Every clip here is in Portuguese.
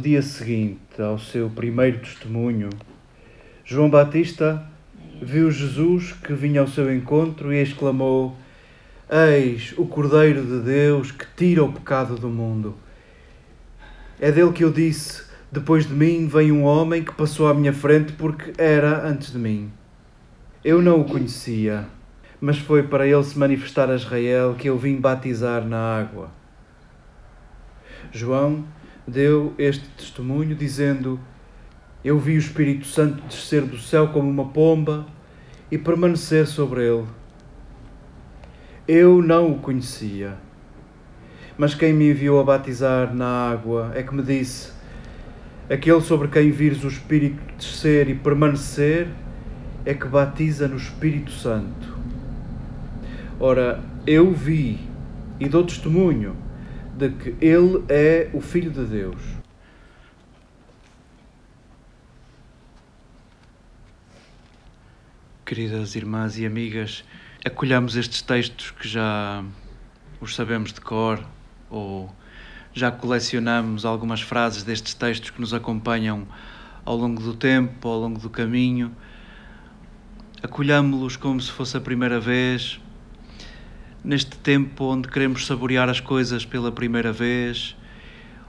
No dia seguinte ao seu primeiro testemunho, João Batista viu Jesus que vinha ao seu encontro e exclamou: Eis o Cordeiro de Deus que tira o pecado do mundo. É dele que eu disse: Depois de mim vem um homem que passou à minha frente porque era antes de mim. Eu não o conhecia, mas foi para ele se manifestar a Israel que eu vim batizar na água. João deu este testemunho, dizendo: Eu vi o Espírito Santo descer do céu como uma pomba e permanecer sobre ele. Eu não o conhecia, mas quem me enviou a batizar na água é que me disse: Aquele sobre quem vires o Espírito descer e permanecer é que batiza no Espírito Santo. Ora, eu vi e dou testemunho de que Ele é o Filho de Deus. Queridas irmãs e amigas, acolhamos estes textos que já os sabemos de cor ou já colecionamos algumas frases destes textos que nos acompanham ao longo do tempo, ao longo do caminho. Acolhamos-los como se fosse a primeira vez, neste tempo onde queremos saborear as coisas pela primeira vez,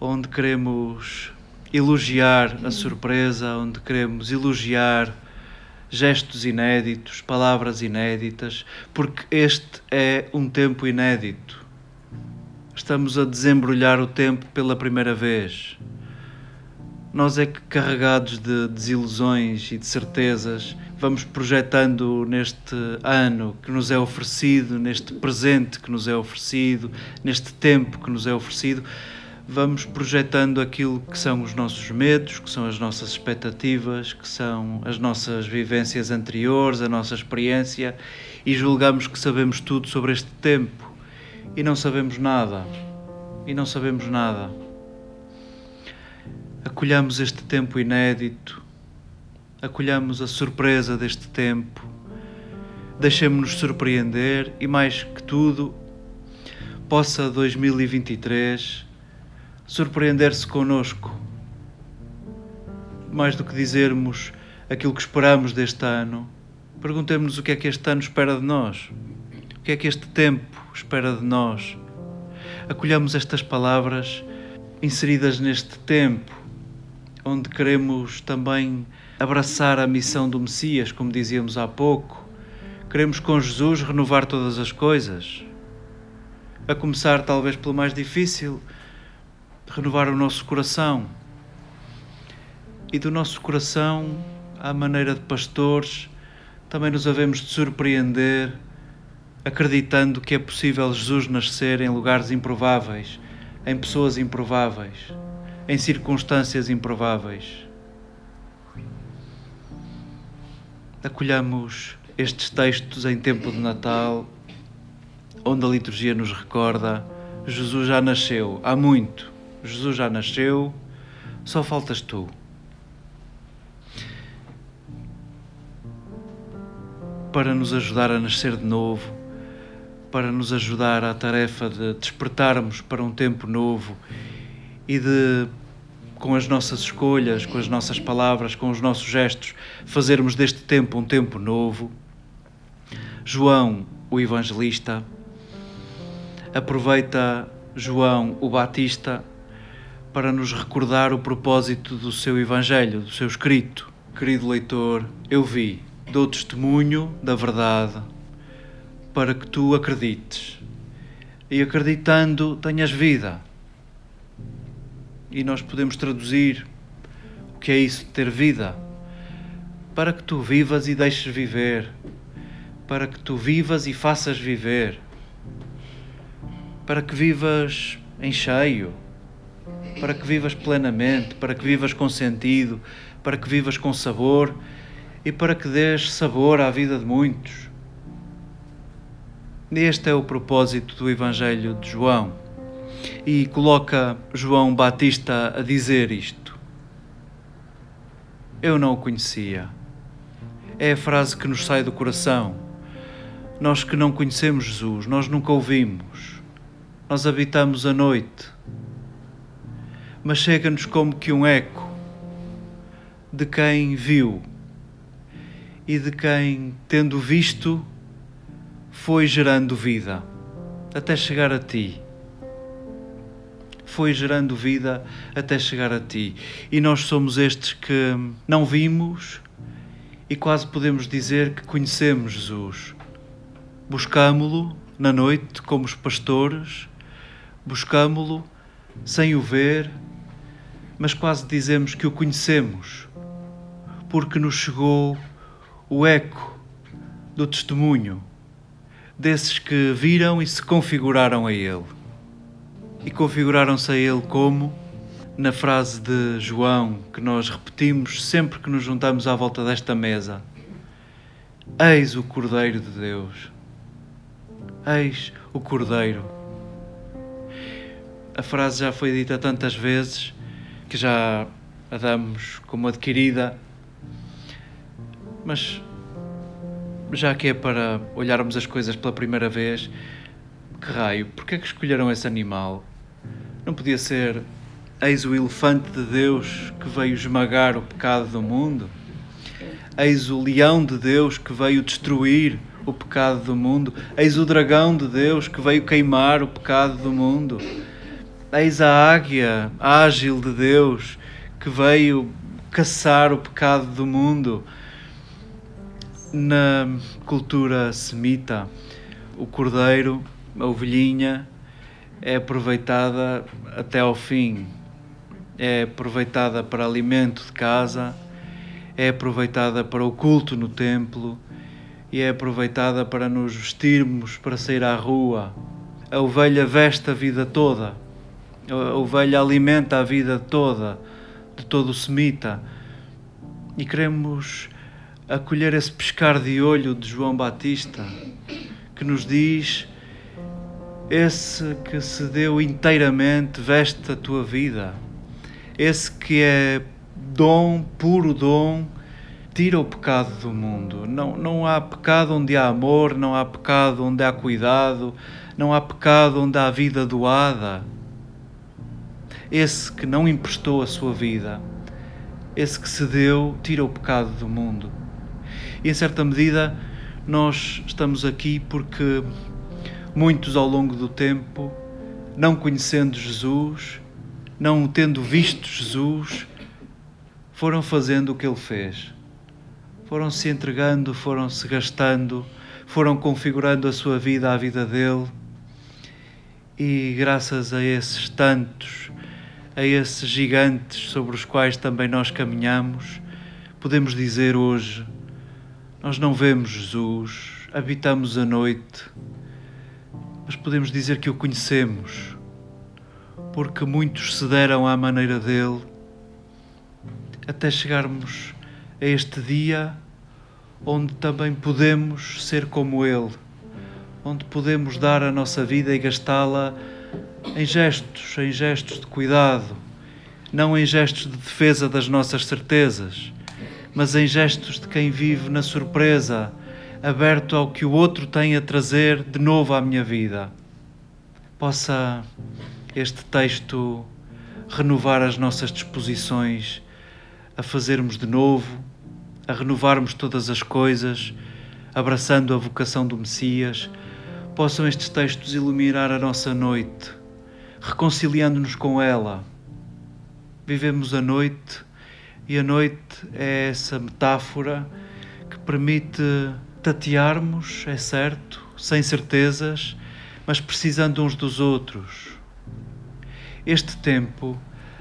onde queremos elogiar a surpresa, onde queremos elogiar gestos inéditos, palavras inéditas, porque este é um tempo inédito. Estamos a desembrulhar o tempo pela primeira vez. Nós é que carregados de desilusões e de certezas vamos projetando neste ano que nos é oferecido, neste presente que nos é oferecido, neste tempo que nos é oferecido, vamos projetando aquilo que são os nossos medos, que são as nossas expectativas, que são as nossas vivências anteriores, a nossa experiência e julgamos que sabemos tudo sobre este tempo e não sabemos nada. E não sabemos nada. Acolhamos este tempo inédito acolhamos a surpresa deste tempo, deixemos-nos surpreender e, mais que tudo, possa 2023 surpreender-se conosco. Mais do que dizermos aquilo que esperamos deste ano, perguntemos-nos o que é que este ano espera de nós, o que é que este tempo espera de nós. Acolhamos estas palavras inseridas neste tempo, onde queremos também abraçar a missão do Messias, como dizíamos há pouco. Queremos com Jesus renovar todas as coisas. A começar, talvez, pelo mais difícil, renovar o nosso coração. E do nosso coração, à maneira de pastores, também nos havemos de surpreender, acreditando que é possível Jesus nascer em lugares improváveis, em pessoas improváveis, em circunstâncias improváveis. Acolhamos estes textos em tempo de Natal, onde a liturgia nos recorda: Jesus já nasceu. Há muito, Jesus já nasceu, só faltas tu. Para nos ajudar a nascer de novo, para nos ajudar à tarefa de despertarmos para um tempo novo e de com as nossas escolhas, com as nossas palavras, com os nossos gestos, fazermos deste tempo um tempo novo. João, o evangelista, aproveita João, o Batista, para nos recordar o propósito do seu evangelho, do seu escrito. Querido leitor, eu vi, dou testemunho da verdade para que tu acredites. E acreditando, tenhas vida e nós podemos traduzir o que é isso ter vida. Para que tu vivas e deixes viver. Para que tu vivas e faças viver. Para que vivas em cheio. Para que vivas plenamente. Para que vivas com sentido. Para que vivas com sabor. E para que dês sabor à vida de muitos. Este é o propósito do Evangelho de João e coloca João Batista a dizer isto. Eu não o conhecia. É a frase que nos sai do coração. Nós que não conhecemos Jesus, nós nunca ouvimos. Nós habitamos a noite. mas chega-nos como que um eco de quem viu e de quem, tendo visto, foi gerando vida até chegar a ti. Foi gerando vida até chegar a ti. E nós somos estes que não vimos e quase podemos dizer que conhecemos Jesus. Buscámo-lo na noite como os pastores, buscámo-lo sem o ver, mas quase dizemos que o conhecemos, porque nos chegou o eco do testemunho desses que viram e se configuraram a Ele. E configuraram-se a Ele como? Na frase de João que nós repetimos sempre que nos juntamos à volta desta mesa: Eis o Cordeiro de Deus. Eis o Cordeiro. A frase já foi dita tantas vezes que já a damos como adquirida mas já que é para olharmos as coisas pela primeira vez, que raio, porquê é que escolheram esse animal? Não podia ser eis o elefante de Deus que veio esmagar o pecado do mundo? Eis o leão de Deus que veio destruir o pecado do mundo? Eis o dragão de Deus que veio queimar o pecado do mundo? Eis a águia ágil de Deus que veio caçar o pecado do mundo? Na cultura semita, o cordeiro, a ovelhinha, é aproveitada até ao fim. É aproveitada para alimento de casa, é aproveitada para o culto no templo e é aproveitada para nos vestirmos para sair à rua. A ovelha veste a vida toda, a ovelha alimenta a vida toda, de todo o semita. E queremos acolher esse pescar de olho de João Batista, que nos diz: esse que se deu inteiramente veste a tua vida, esse que é dom, puro dom, tira o pecado do mundo. Não, não há pecado onde há amor, não há pecado onde há cuidado, não há pecado onde há vida doada. Esse que não emprestou a sua vida, esse que se deu, tira o pecado do mundo. E em certa medida, nós estamos aqui porque muitos ao longo do tempo, não conhecendo Jesus, não tendo visto Jesus, foram fazendo o que ele fez. Foram se entregando, foram se gastando, foram configurando a sua vida à vida dele. E graças a esses tantos, a esses gigantes sobre os quais também nós caminhamos, podemos dizer hoje nós não vemos Jesus, habitamos a noite, mas podemos dizer que o conhecemos, porque muitos se deram à maneira dele, até chegarmos a este dia onde também podemos ser como ele, onde podemos dar a nossa vida e gastá-la em gestos, em gestos de cuidado, não em gestos de defesa das nossas certezas mas em gestos de quem vive na surpresa, aberto ao que o outro tem a trazer de novo à minha vida. Possa este texto renovar as nossas disposições a fazermos de novo, a renovarmos todas as coisas, abraçando a vocação do Messias. Possam estes textos iluminar a nossa noite, reconciliando-nos com ela. Vivemos a noite e a noite é essa metáfora que permite tatearmos, é certo, sem certezas, mas precisando uns dos outros. Este tempo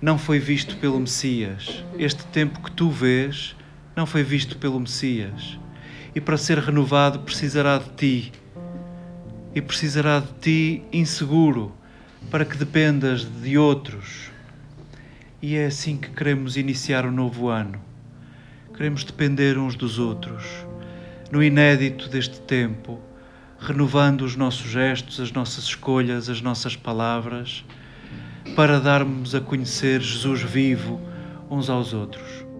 não foi visto pelo Messias. Este tempo que tu vês não foi visto pelo Messias. E para ser renovado precisará de ti. E precisará de ti inseguro, para que dependas de outros e é assim que queremos iniciar o novo ano. Queremos depender uns dos outros, no inédito deste tempo, renovando os nossos gestos, as nossas escolhas, as nossas palavras, para darmos a conhecer Jesus vivo uns aos outros.